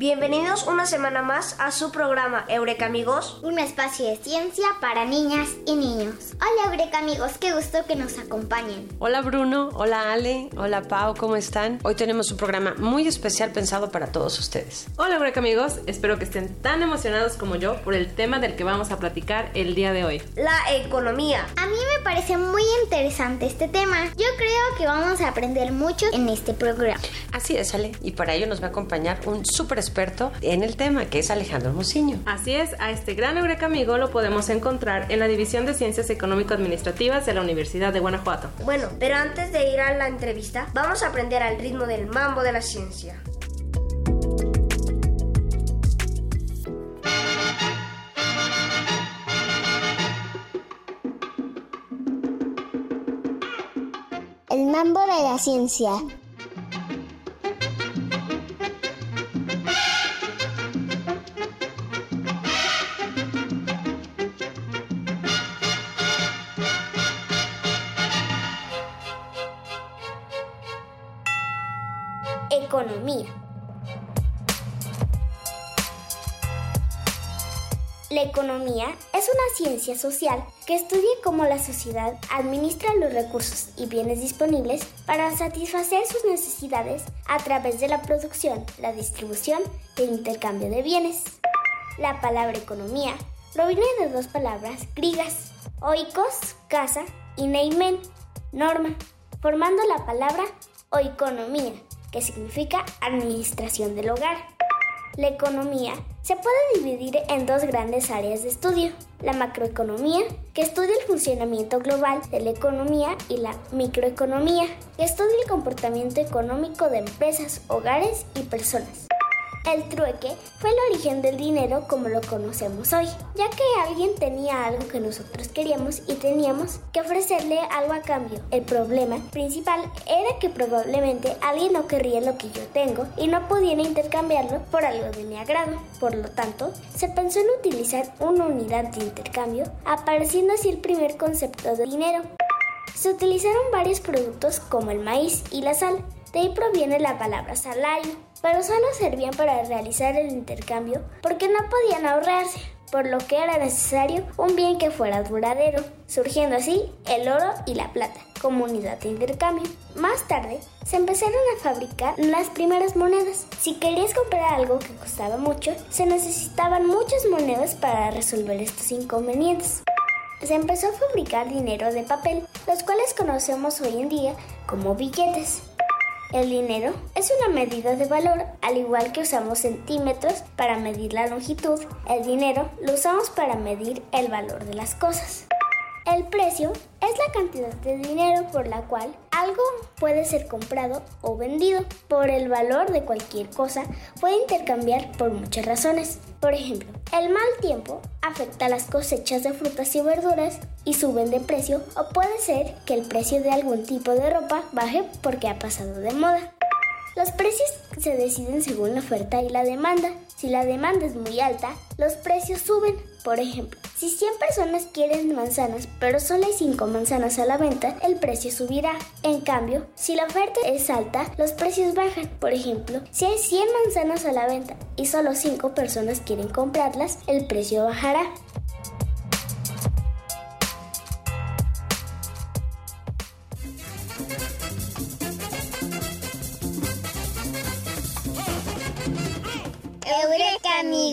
Bienvenidos una semana más a su programa Eureka Amigos. Un espacio de ciencia para niñas y niños. Hola Eureka amigos, qué gusto que nos acompañen. Hola Bruno, hola Ale, hola Pau, ¿cómo están? Hoy tenemos un programa muy especial pensado para todos ustedes. Hola Eureka amigos, espero que estén tan emocionados como yo por el tema del que vamos a platicar el día de hoy. La economía. A mí me parece muy interesante este tema. Yo creo que vamos a aprender mucho en este programa. Así es, Ale, y para ello nos va a acompañar un súper experto en el tema, que es Alejandro Muciño. Así es, a este gran Eureka amigo lo podemos encontrar en la División de Ciencias Económico-Administrativas de la Universidad de Guanajuato. Bueno, pero antes de ir a la entrevista, vamos a aprender al ritmo del mambo de la ciencia. El mambo de la ciencia. Economía es una ciencia social que estudia cómo la sociedad administra los recursos y bienes disponibles para satisfacer sus necesidades a través de la producción, la distribución el intercambio de bienes. La palabra economía proviene de dos palabras griegas, oikos, casa, y neimen, norma, formando la palabra oikonomía, que significa administración del hogar. La economía se puede dividir en dos grandes áreas de estudio. La macroeconomía, que estudia el funcionamiento global de la economía, y la microeconomía, que estudia el comportamiento económico de empresas, hogares y personas. El trueque fue el origen del dinero como lo conocemos hoy, ya que alguien tenía algo que nosotros queríamos y teníamos que ofrecerle algo a cambio. El problema principal era que probablemente alguien no querría lo que yo tengo y no pudiera intercambiarlo por algo de mi agrado. Por lo tanto, se pensó en utilizar una unidad de intercambio, apareciendo así el primer concepto de dinero. Se utilizaron varios productos como el maíz y la sal, de ahí proviene la palabra salario, pero solo servían para realizar el intercambio porque no podían ahorrarse, por lo que era necesario un bien que fuera duradero, surgiendo así el oro y la plata como unidad de intercambio. Más tarde, se empezaron a fabricar las primeras monedas. Si querías comprar algo que costaba mucho, se necesitaban muchas monedas para resolver estos inconvenientes. Se empezó a fabricar dinero de papel, los cuales conocemos hoy en día como billetes. El dinero es una medida de valor, al igual que usamos centímetros para medir la longitud, el dinero lo usamos para medir el valor de las cosas. El precio es la cantidad de dinero por la cual algo puede ser comprado o vendido. Por el valor de cualquier cosa puede intercambiar por muchas razones. Por ejemplo, el mal tiempo afecta las cosechas de frutas y verduras y suben de precio o puede ser que el precio de algún tipo de ropa baje porque ha pasado de moda. Los precios se deciden según la oferta y la demanda. Si la demanda es muy alta, los precios suben. Por ejemplo, si 100 personas quieren manzanas, pero solo hay 5 manzanas a la venta, el precio subirá. En cambio, si la oferta es alta, los precios bajan. Por ejemplo, si hay 100 manzanas a la venta y solo 5 personas quieren comprarlas, el precio bajará.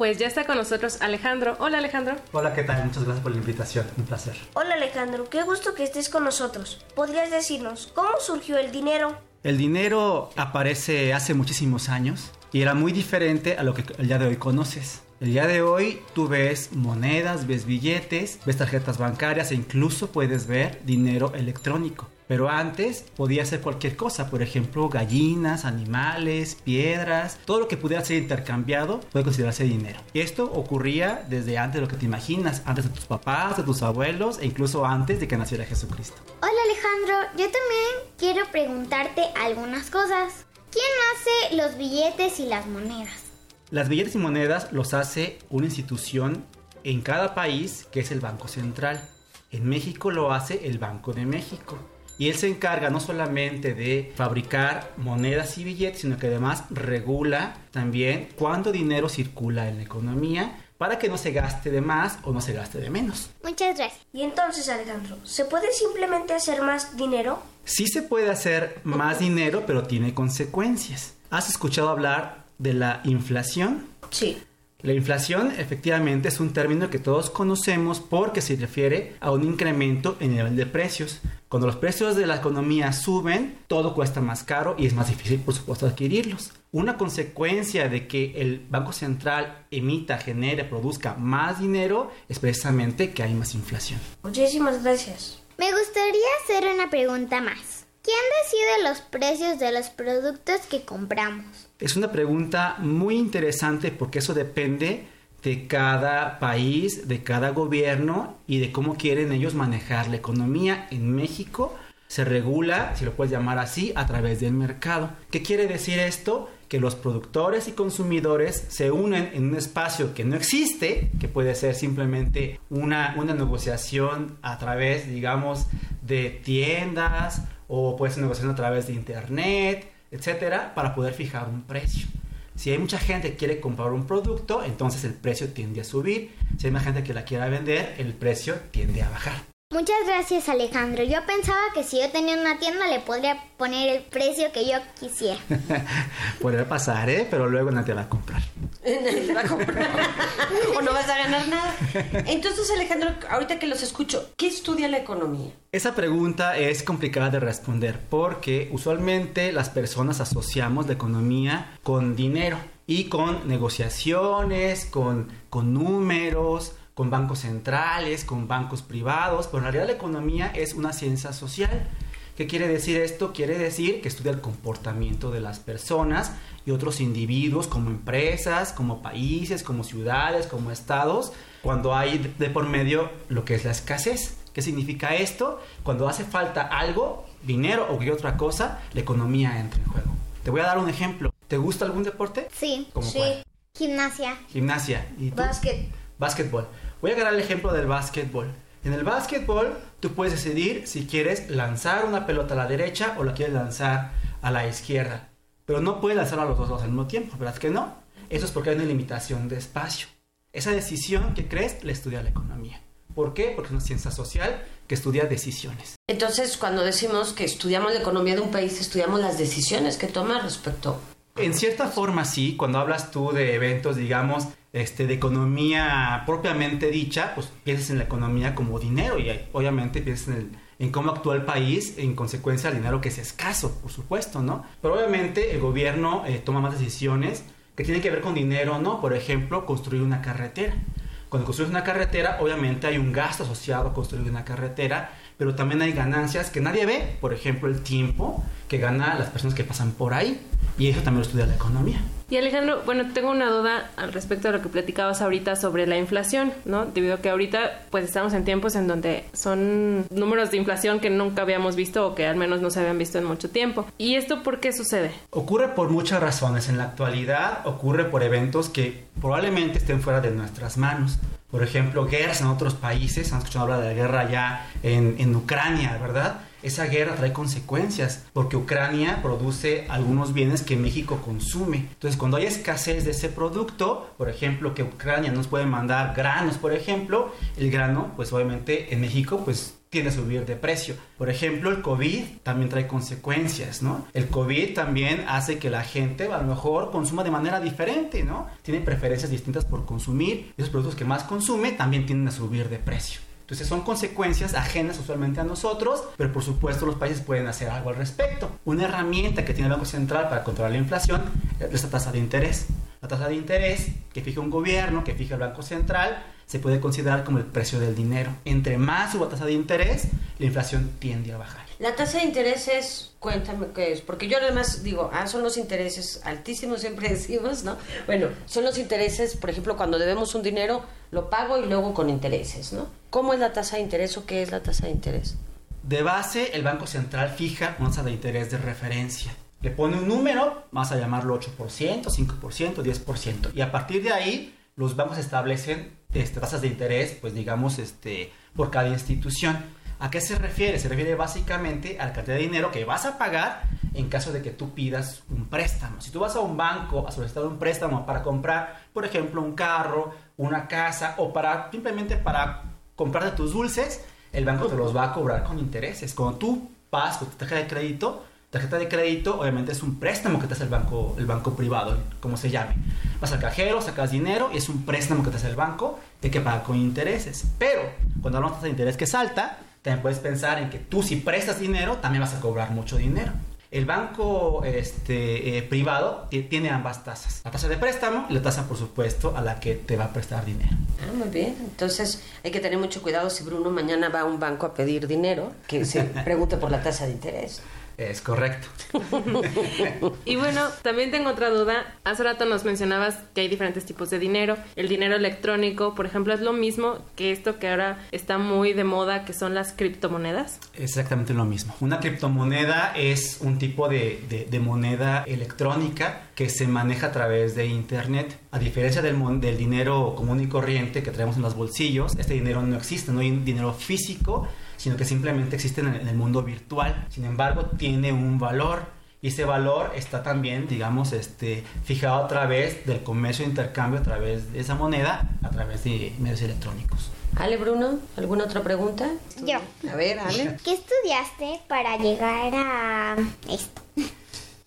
Pues ya está con nosotros Alejandro. Hola Alejandro. Hola, ¿qué tal? Muchas gracias por la invitación. Un placer. Hola Alejandro, qué gusto que estés con nosotros. ¿Podrías decirnos cómo surgió el dinero? El dinero aparece hace muchísimos años y era muy diferente a lo que el día de hoy conoces. El día de hoy tú ves monedas, ves billetes, ves tarjetas bancarias e incluso puedes ver dinero electrónico. Pero antes podía ser cualquier cosa, por ejemplo, gallinas, animales, piedras, todo lo que pudiera ser intercambiado puede considerarse dinero. Y esto ocurría desde antes de lo que te imaginas, antes de tus papás, de tus abuelos e incluso antes de que naciera Jesucristo. Hola Alejandro, yo también quiero preguntarte algunas cosas. ¿Quién hace los billetes y las monedas? Las billetes y monedas los hace una institución en cada país que es el Banco Central. En México lo hace el Banco de México. Y él se encarga no solamente de fabricar monedas y billetes, sino que además regula también cuánto dinero circula en la economía para que no se gaste de más o no se gaste de menos. Muchas gracias. Y entonces Alejandro, ¿se puede simplemente hacer más dinero? Sí se puede hacer más dinero, pero tiene consecuencias. ¿Has escuchado hablar de la inflación? Sí. La inflación efectivamente es un término que todos conocemos porque se refiere a un incremento en el nivel de precios. Cuando los precios de la economía suben, todo cuesta más caro y es más difícil, por supuesto, adquirirlos. Una consecuencia de que el Banco Central emita, genere, produzca más dinero es precisamente que hay más inflación. Muchísimas gracias. Me gustaría hacer una pregunta más. ¿Quién decide los precios de los productos que compramos? Es una pregunta muy interesante porque eso depende de cada país, de cada gobierno y de cómo quieren ellos manejar la economía. En México se regula, si lo puedes llamar así, a través del mercado. ¿Qué quiere decir esto? Que los productores y consumidores se unen en un espacio que no existe, que puede ser simplemente una, una negociación a través, digamos, de tiendas o puede ser negociación a través de internet, etcétera, para poder fijar un precio. Si hay mucha gente que quiere comprar un producto, entonces el precio tiende a subir. Si hay más gente que la quiera vender, el precio tiende a bajar. Muchas gracias Alejandro. Yo pensaba que si yo tenía una tienda le podría poner el precio que yo quisiera. Puede pasar, ¿eh? Pero luego nadie va a comprar. Nadie va a comprar. o no vas a ganar nada. Entonces, Alejandro, ahorita que los escucho, ¿qué estudia la economía? Esa pregunta es complicada de responder porque usualmente las personas asociamos la economía con dinero y con negociaciones, con, con números, con bancos centrales, con bancos privados, pero en realidad la economía es una ciencia social. ¿Qué quiere decir esto? Quiere decir que estudia el comportamiento de las personas y otros individuos como empresas, como países, como ciudades, como estados, cuando hay de por medio lo que es la escasez. ¿Qué significa esto? Cuando hace falta algo, dinero o cualquier otra cosa, la economía entra en juego. Te voy a dar un ejemplo. ¿Te gusta algún deporte? Sí. ¿Cómo Sí. cuál? Gimnasia. Gimnasia. ¿Y tú? Básquet. Básquetbol. Voy a agarrar el ejemplo del básquetbol. En el básquetbol, tú puedes decidir si quieres lanzar una pelota a la derecha o la quieres lanzar a la izquierda. Pero no puedes lanzar a los dos al mismo tiempo, ¿verdad que no? Eso es porque hay una limitación de espacio. Esa decisión que crees la estudia la economía. ¿Por qué? Porque es una ciencia social que estudia decisiones. Entonces, cuando decimos que estudiamos la economía de un país, estudiamos las decisiones que toma respecto. En cierta forma sí, cuando hablas tú de eventos, digamos, este, de economía propiamente dicha, pues piensas en la economía como dinero y obviamente piensas en, el- en cómo actúa el país en consecuencia al dinero que es escaso, por supuesto, ¿no? Pero obviamente el gobierno eh, toma más decisiones que tienen que ver con dinero, ¿no? Por ejemplo, construir una carretera. Cuando construyes una carretera, obviamente hay un gasto asociado a construir una carretera, pero también hay ganancias que nadie ve, por ejemplo, el tiempo que gana las personas que pasan por ahí, y eso también lo estudia la economía. Y Alejandro, bueno, tengo una duda al respecto de lo que platicabas ahorita sobre la inflación, ¿no? Debido a que ahorita pues estamos en tiempos en donde son números de inflación que nunca habíamos visto o que al menos no se habían visto en mucho tiempo. ¿Y esto por qué sucede? Ocurre por muchas razones. En la actualidad ocurre por eventos que probablemente estén fuera de nuestras manos. Por ejemplo, guerras en otros países. Han escuchado hablar de la guerra ya en, en Ucrania, ¿verdad? esa guerra trae consecuencias porque Ucrania produce algunos bienes que México consume. Entonces, cuando hay escasez de ese producto, por ejemplo, que Ucrania nos puede mandar granos, por ejemplo, el grano, pues obviamente en México, pues tiende a subir de precio. Por ejemplo, el COVID también trae consecuencias, ¿no? El COVID también hace que la gente a lo mejor consuma de manera diferente, ¿no? Tiene preferencias distintas por consumir. Esos productos que más consume también tienden a subir de precio. Entonces son consecuencias ajenas usualmente a nosotros, pero por supuesto los países pueden hacer algo al respecto. Una herramienta que tiene el Banco Central para controlar la inflación es la tasa de interés. La tasa de interés que fija un gobierno, que fija el Banco Central, se puede considerar como el precio del dinero. Entre más suba la tasa de interés, la inflación tiende a bajar. La tasa de interés es, cuéntame qué es, porque yo además digo, ah, son los intereses altísimos, siempre decimos, ¿no? Bueno, son los intereses, por ejemplo, cuando debemos un dinero, lo pago y luego con intereses, ¿no? ¿Cómo es la tasa de interés o qué es la tasa de interés? De base, el Banco Central fija una tasa de interés de referencia. Le pone un número, vamos a llamarlo 8%, 5%, 10%. Y a partir de ahí, los bancos establecen este, tasas de interés, pues digamos, este, por cada institución. ¿A qué se refiere? Se refiere básicamente a la cantidad de dinero que vas a pagar en caso de que tú pidas un préstamo. Si tú vas a un banco a solicitar un préstamo para comprar, por ejemplo, un carro, una casa o para simplemente para comprarte tus dulces, el banco te los va a cobrar con intereses. Cuando tú pagas con tu tarjeta de crédito, tarjeta de crédito obviamente es un préstamo que te hace el banco, el banco privado, como se llame. Vas al cajero, sacas dinero y es un préstamo que te hace el banco, de que paga con intereses. Pero cuando hablamos de interés que salta, también puedes pensar en que tú si prestas dinero, también vas a cobrar mucho dinero. El banco este, eh, privado tiene ambas tasas. La tasa de préstamo y la tasa, por supuesto, a la que te va a prestar dinero. Ah, muy bien. Entonces hay que tener mucho cuidado si Bruno mañana va a un banco a pedir dinero, que se pregunte por la tasa de interés. Es correcto. y bueno, también tengo otra duda. Hace rato nos mencionabas que hay diferentes tipos de dinero. El dinero electrónico, por ejemplo, es lo mismo que esto que ahora está muy de moda, que son las criptomonedas. Exactamente lo mismo. Una criptomoneda es un tipo de, de, moneda electrónica que se maneja a través de Internet. A diferencia del, del dinero común y corriente que traemos en los bolsillos, este dinero no existe, no hay dinero físico sino que simplemente existe en el, mundo virtual. Sin embargo, tiene un valor y ese valor está también, digamos, este, fijado a través del comercio de intercambio, a través de esa moneda, a través de medios electrónicos. Ale, Bruno, ¿alguna otra pregunta? Yo. A ver, Ale. ¿Qué estudiaste para llegar a esto?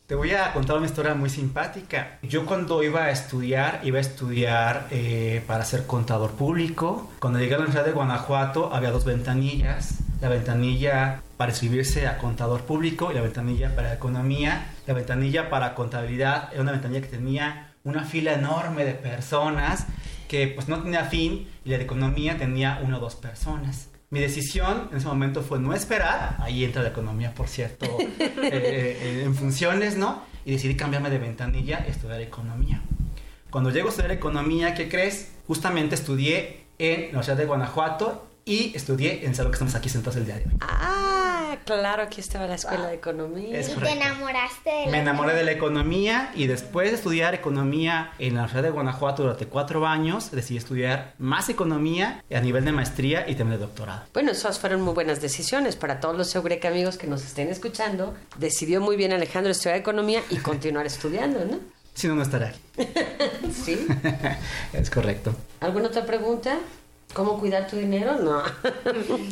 Te voy a contar una historia muy simpática. Yo cuando iba a estudiar, iba a estudiar eh, para ser contador público. Cuando llegué a la Universidad de Guanajuato había dos ventanillas. La ventanilla para inscribirse a contador público y la ventanilla para economía. La ventanilla para contabilidad era una ventanilla que tenía una fila enorme de personas que pues no tenía fin y la de economía tenía una o dos personas. Mi decisión en ese momento fue no esperar, ahí entra la economía, por cierto, eh, eh, en funciones, ¿no? Y decidí cambiarme de ventanilla y estudiar economía. Cuando llego a estudiar economía, ¿qué crees? Justamente estudié en la Universidad de Guanajuato y estudié en salón que estamos aquí sentados el día de hoy. Ah, claro, aquí estaba la escuela de economía. y te enamoraste de la Me enamoré de la economía y después de estudiar economía en la Universidad de Guanajuato durante cuatro años, decidí estudiar más economía a nivel de maestría y también de doctorado. Bueno, esas fueron muy buenas decisiones para todos los Eureka amigos que nos estén escuchando. Decidió muy bien Alejandro estudiar economía y continuar estudiando, ¿no? Si no, no estaría aquí. sí. es correcto. ¿Alguna otra pregunta? ¿Cómo cuidar tu dinero? No.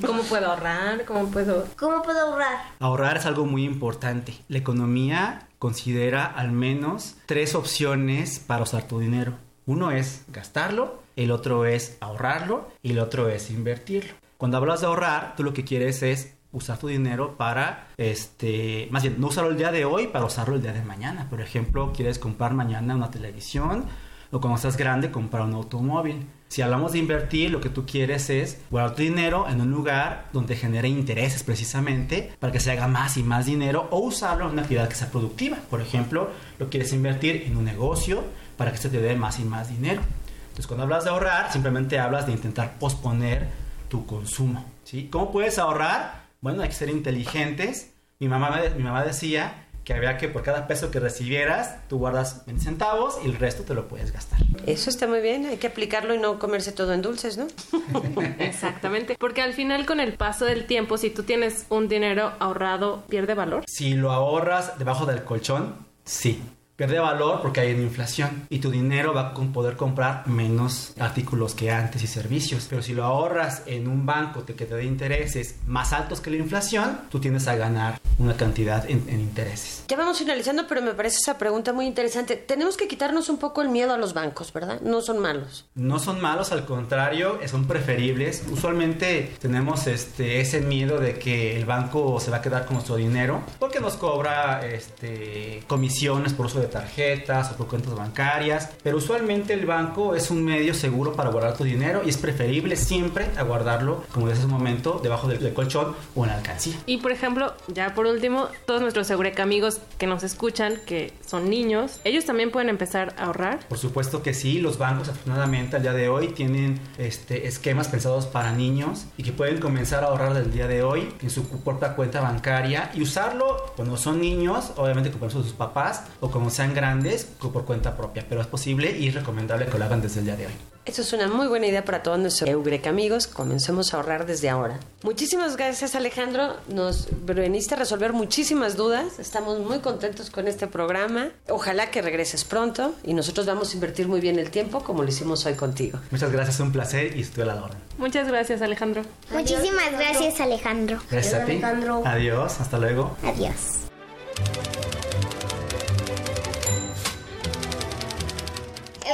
¿Cómo puedo ahorrar? ¿Cómo puedo...? ¿Cómo puedo ahorrar? Ahorrar es algo muy importante. La economía considera al menos tres opciones para usar tu dinero. Uno es gastarlo, el otro es ahorrarlo y el otro es invertirlo. Cuando hablas de ahorrar, tú lo que quieres es usar tu dinero para, este, más bien, no usarlo el día de hoy para usarlo el día de mañana. Por ejemplo, quieres comprar mañana una televisión o cuando estás grande comprar un automóvil. Si hablamos de invertir, lo que tú quieres es guardar tu dinero en un lugar donde genere intereses precisamente para que se haga más y más dinero o usarlo en una actividad que sea productiva. Por ejemplo, lo quieres invertir en un negocio para que se te dé más y más dinero. Entonces, cuando hablas de ahorrar, simplemente hablas de intentar posponer tu consumo. ¿sí? ¿Cómo puedes ahorrar? Bueno, hay que ser inteligentes. Mi mamá, mi mamá decía que había que por cada peso que recibieras, tú guardas 20 centavos y el resto te lo puedes gastar. Eso está muy bien, hay que aplicarlo y no comerse todo en dulces, ¿no? Exactamente, porque al final con el paso del tiempo, si tú tienes un dinero ahorrado, ¿pierde valor? Si lo ahorras debajo del colchón, sí pierde valor porque hay una inflación y tu dinero va a poder comprar menos artículos que antes y servicios. Pero si lo ahorras en un banco que te dé intereses más altos que la inflación, tú tienes a ganar una cantidad en, intereses. Ya vamos finalizando, pero me parece esa pregunta muy interesante. Tenemos que quitarnos un poco el miedo a los bancos, ¿verdad? No son malos. No son malos, al contrario, son preferibles. Usualmente tenemos este, ese miedo de que el banco se va a quedar con nuestro dinero porque nos cobra este, comisiones por uso de tarjetas o por cuentas bancarias, pero usualmente el banco es un medio seguro para guardar tu dinero y es preferible siempre a guardarlo, como decía un momento, debajo del, colchón o en la alcancía. Y por ejemplo, ya por último, todos nuestros Eureka amigos que nos escuchan, que son niños, ¿ellos también pueden empezar a ahorrar? Por supuesto que sí, los bancos afortunadamente al día de hoy tienen este, esquemas pensados para niños y que pueden comenzar a ahorrar del día de hoy en su propia cuenta bancaria y usarlo cuando son niños, obviamente con sus papás o como sean grandes por cuenta propia, pero es posible y es recomendable que lo hagan desde el día de hoy. Eso es una muy buena idea para todos nuestros Eureka amigos. Comencemos a ahorrar desde ahora. Muchísimas gracias Alejandro. Nos veniste a resolver muchísimas dudas. Estamos muy contentos con este programa. Ojalá que regreses pronto y nosotros vamos a invertir muy bien el tiempo como lo hicimos hoy contigo. Muchas gracias, un placer y estoy a la orden. Muchas gracias Alejandro. Muchísimas gracias Alejandro. Gracias a ti. Alejandro. Adiós, hasta luego. Adiós.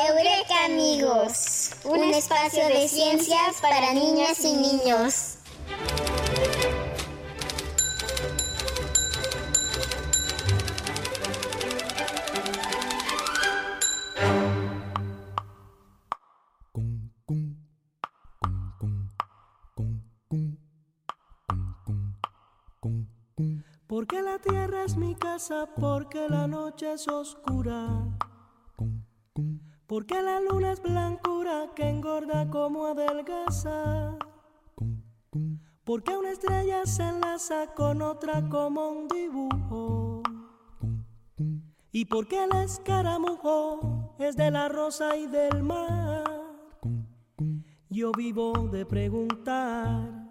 Eureka amigos, un espacio de ciencias para niñas y niños. Porque la tierra es mi casa, porque la noche es oscura porque la luna es blancura que engorda como adelgaza. Porque una estrella se enlaza con otra como un dibujo. Y porque el escaramujo es de la rosa y del mar. Yo vivo de preguntar.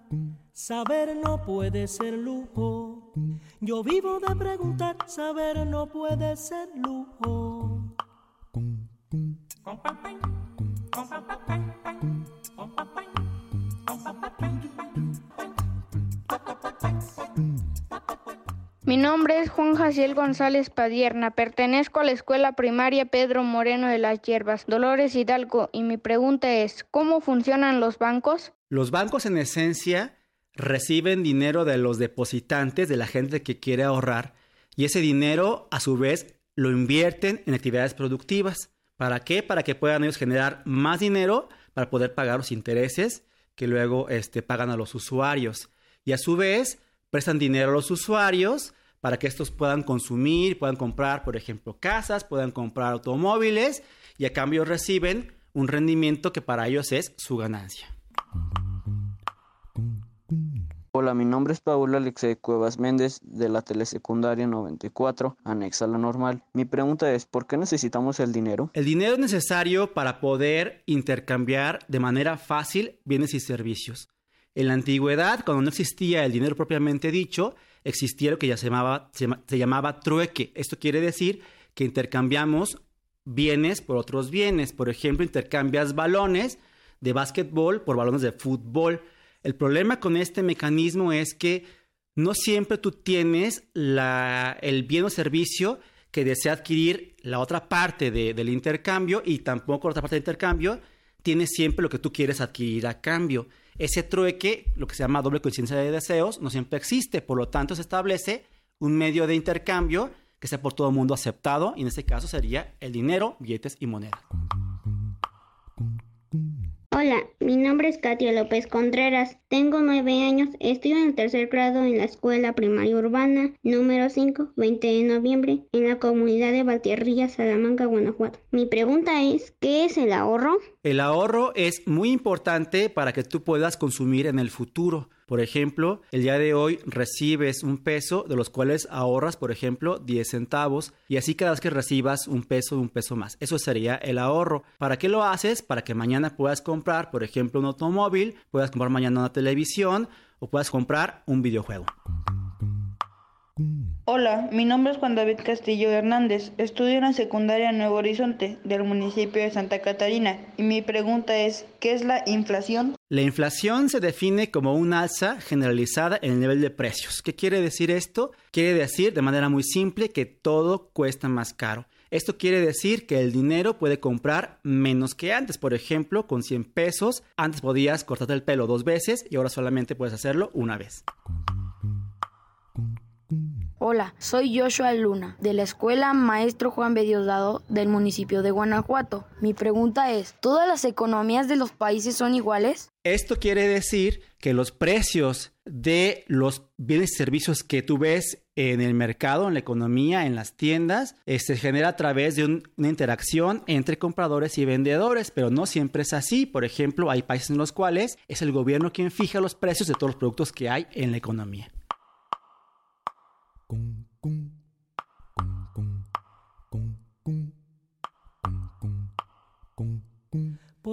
Saber no puede ser lujo. Yo vivo de preguntar. Saber no puede ser lujo. Mi nombre es Juan Jaciel González Padierna. Pertenezco a la escuela primaria Pedro Moreno de las Hierbas, Dolores Hidalgo, y mi pregunta es, ¿cómo funcionan los bancos? Los bancos en esencia reciben dinero de los depositantes, de la gente que quiere ahorrar, y ese dinero a su vez lo invierten en actividades productivas. ¿Para qué? Para que puedan ellos generar más dinero para poder pagar los intereses que luego este, pagan a los usuarios. Y a su vez, prestan dinero a los usuarios para que estos puedan consumir, puedan comprar, por ejemplo, casas, puedan comprar automóviles y a cambio reciben un rendimiento que para ellos es su ganancia. Hola, mi nombre es Paula Alexei Cuevas Méndez de la telesecundaria 94, anexa a la normal. Mi pregunta es, ¿por qué necesitamos el dinero? El dinero es necesario para poder intercambiar de manera fácil bienes y servicios. En la antigüedad, cuando no existía el dinero propiamente dicho, existía lo que ya se llamaba, se llamaba trueque. Esto quiere decir que intercambiamos bienes por otros bienes. Por ejemplo, intercambias balones de básquetbol por balones de fútbol. El problema con este mecanismo es que no siempre tú tienes el bien o servicio que desea adquirir la otra parte del intercambio y tampoco la otra parte del intercambio tiene siempre lo que tú quieres adquirir a cambio. Ese trueque, lo que se llama doble coincidencia de deseos, no siempre existe. Por lo tanto, se establece un medio de intercambio que sea por todo el mundo aceptado y en este caso sería el dinero, billetes y moneda. Hola, mi nombre es Katia López Contreras, tengo nueve años, estudio en el tercer grado en la Escuela Primaria Urbana número 5, 20 de noviembre, en la comunidad de Valtierrilla, Salamanca, Guanajuato. Mi pregunta es, ¿qué es el ahorro? El ahorro es muy importante para que tú puedas consumir en el futuro. Por ejemplo, el día de hoy recibes un peso de los cuales ahorras, por ejemplo, 10 centavos y así cada vez que recibas un peso, un peso más. Eso sería el ahorro. ¿Para qué lo haces? Para que mañana puedas comprar, por ejemplo, un automóvil, puedas comprar mañana una televisión o puedas comprar un videojuego. Hola, mi nombre es Juan David Castillo Hernández. Estudio en la secundaria Nuevo Horizonte del municipio de Santa Catarina y mi pregunta es, ¿qué es la inflación? La inflación se define como un alza generalizada en el nivel de precios. ¿Qué quiere decir esto? Quiere decir de manera muy simple que todo cuesta más caro. Esto quiere decir que el dinero puede comprar menos que antes. Por ejemplo, con 100 pesos, antes podías cortarte el pelo dos veces y ahora solamente puedes hacerlo una vez. Hola, soy Joshua Luna, de la Escuela Maestro Juan B. Del municipio de Guanajuato. Mi pregunta es, ¿todas las economías de los países son iguales? Esto quiere decir que los precios de los bienes y servicios que tú ves en el mercado, en la economía, en las tiendas, eh, se genera a través de una interacción entre compradores y vendedores, pero no siempre es así. Por ejemplo, hay países en los cuales es el gobierno quien fija los precios de todos los productos que hay en la economía.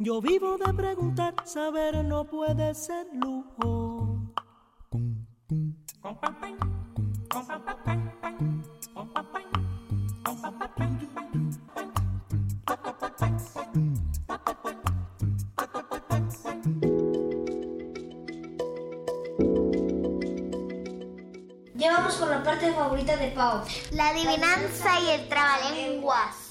Yo vivo de preguntar. Saber no puede ser lujo. Ya vamos con la parte favorita de Pau. La adivinanza y el trabalenguas.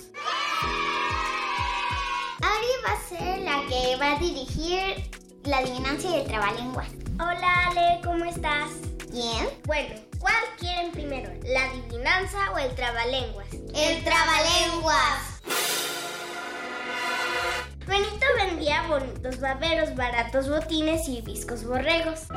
Que va a dirigir la adivinanza y el trabalenguas. Hola Ale, ¿cómo estás? Bien. Bueno, ¿cuál quieren primero? ¿La adivinanza o el trabalenguas? El trabalenguas. Benito vendía bonitos baberos, baratos botines y viscos borregos.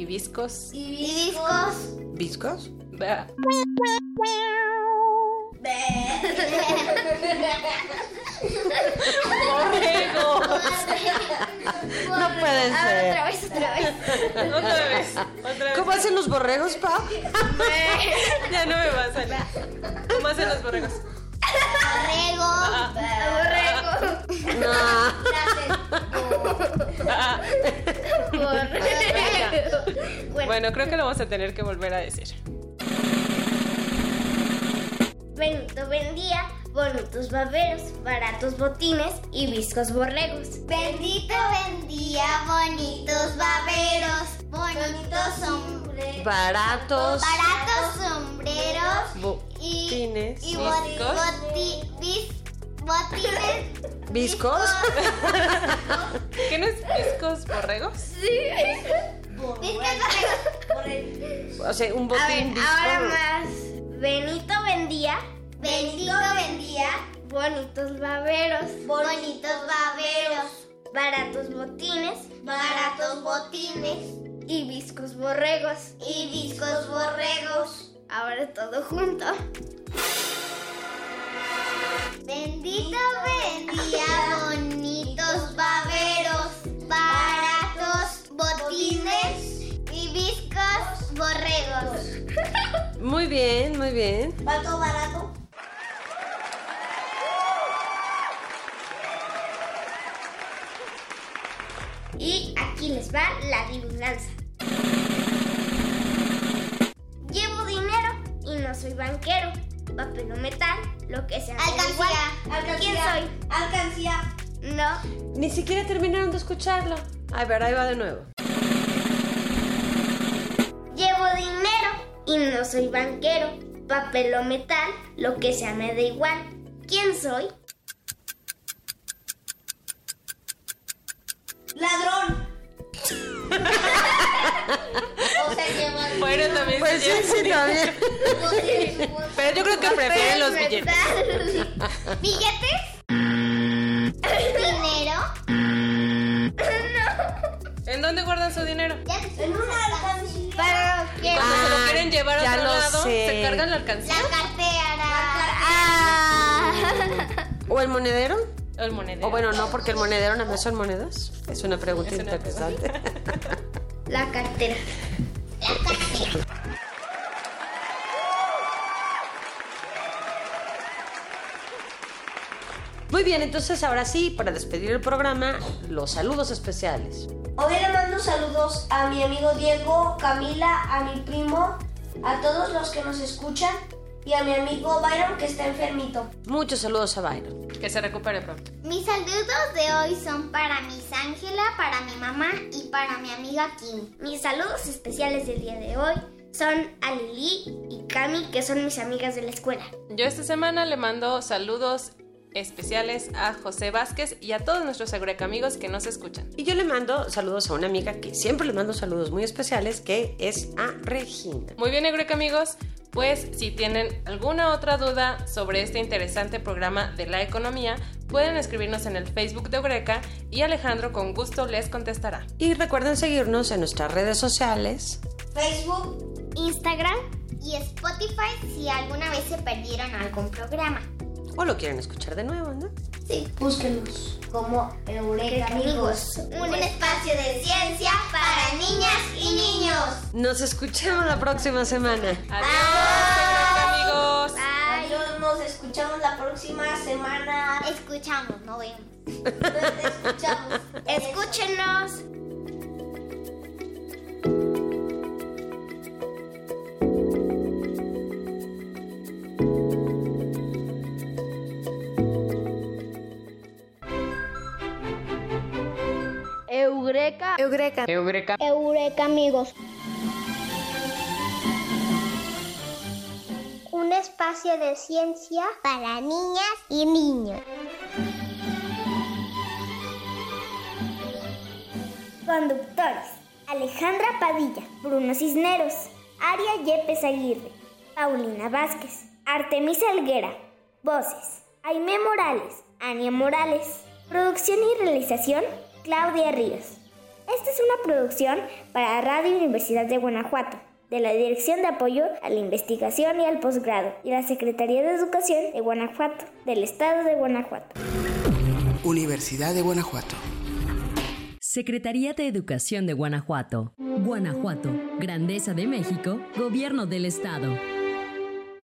Y viscos. y discos. ¿Viscos? Vea. No puede Ah, ser. otra vez, otra vez. Otra vez. Otra vez. ¿Cómo hacen los borregos, Pau? Ya no me va a salir. ¿Cómo hacen los borregos? Borrego. Borrego. Bueno, Bueno, creo que lo vamos a tener que volver a decir. Benito vendía bonitos baberos, baratos botines y viscos borregos. Benito vendía bonitos baberos, bonitos sombreros, Baratos. baratos sombreros y, Botines, y viscos. boti- bis- botines. ¿Viscos? ¿Qué no es viscos borregos? Borregos. O sea, un A ver, botín ahora más. Benito vendía. Benito vendía. Bonitos baberos. Bonitos baberos. Baratos botines. Baratos botines. Y viscos borregos. Y viscos borregos. Ahora todo junto. Bendito vendía bonitos Muy bien, muy bien. ¿Cuánto barato? Y aquí les va la adivinanza. Llevo dinero y no soy banquero. papel o metal, lo que sea. Alcancía, alcancía. ¿Quién soy? Alcancía. No. Ni siquiera terminaron de escucharlo. A ver, ahí va de nuevo. No soy banquero. Papel o metal, lo que sea me da igual. ¿Quién soy? Ladrón. o sea, lleva Bueno, también Pues sí, sí, también. Pero yo creo que prefieren los billetes. ¿Billetes? ¿Dinero? ¿En dónde guardan su dinero? En una alcancía. ¿Para qué? Cuando se lo Ah, quieren llevar a ya otro lo lado, sé. se cargan la alcancía. La cartera. Ah. ¿O el monedero? O el monedero. O bueno, no, porque el monedero nada más son monedas. Es una pregunta Es una interesante. La cartera. Muy bien, entonces ahora sí, para despedir el programa, los saludos especiales. Hoy le mando saludos a mi amigo Diego, Camila, a mi primo, a todos los que nos escuchan y a mi amigo Byron que está enfermito. Muchos saludos a Byron. Que se recupere pronto. Mis saludos de hoy son para Miss Ángela, para mi mamá y para mi amiga Kim. Mis saludos especiales del día de hoy son a Lili y Cami, que son mis amigas de la escuela. Yo esta semana le mando saludos especiales a José Vázquez y a todos nuestros Eureka amigos que nos escuchan. Y yo le mando saludos a una amiga que siempre le mando saludos muy especiales, que es a Regina. Muy bien, Eureka amigos. Pues si tienen alguna otra duda sobre este interesante programa de la economía, pueden escribirnos en el Facebook de Eureka y Alejandro con gusto les contestará. Y recuerden seguirnos en nuestras redes sociales. Facebook, Instagram, y Spotify si alguna vez se perdieron algún programa. O lo quieren escuchar de nuevo, ¿no? Sí. Búsquenos como Eureka amigos. Un espacio de ciencia para niñas y niños. Nos escuchamos la próxima semana. Adiós, Eureka amigos. Adiós, nos escuchamos la próxima semana. Escuchamos, no vemos. Te escuchamos. escúchenos. Eureka. Eureka. Eureka. Eureka, amigos. Un espacio de ciencia para niñas y niños. Conductores. Alejandra Padilla, Bruno Cisneros, Aria Yepes Aguirre, Paulina Vázquez, Artemisa Alguera. Voces. Aime Morales, Ania Morales. Producción y realización, Claudia Ríos. Esta es una producción para Radio Universidad de Guanajuato, de la Dirección de Apoyo a la Investigación y al Posgrado y la Secretaría de Educación de Guanajuato, del Estado de Guanajuato. Universidad de Guanajuato. Secretaría de Educación de Guanajuato. Guanajuato, Grandeza de México, Gobierno del Estado.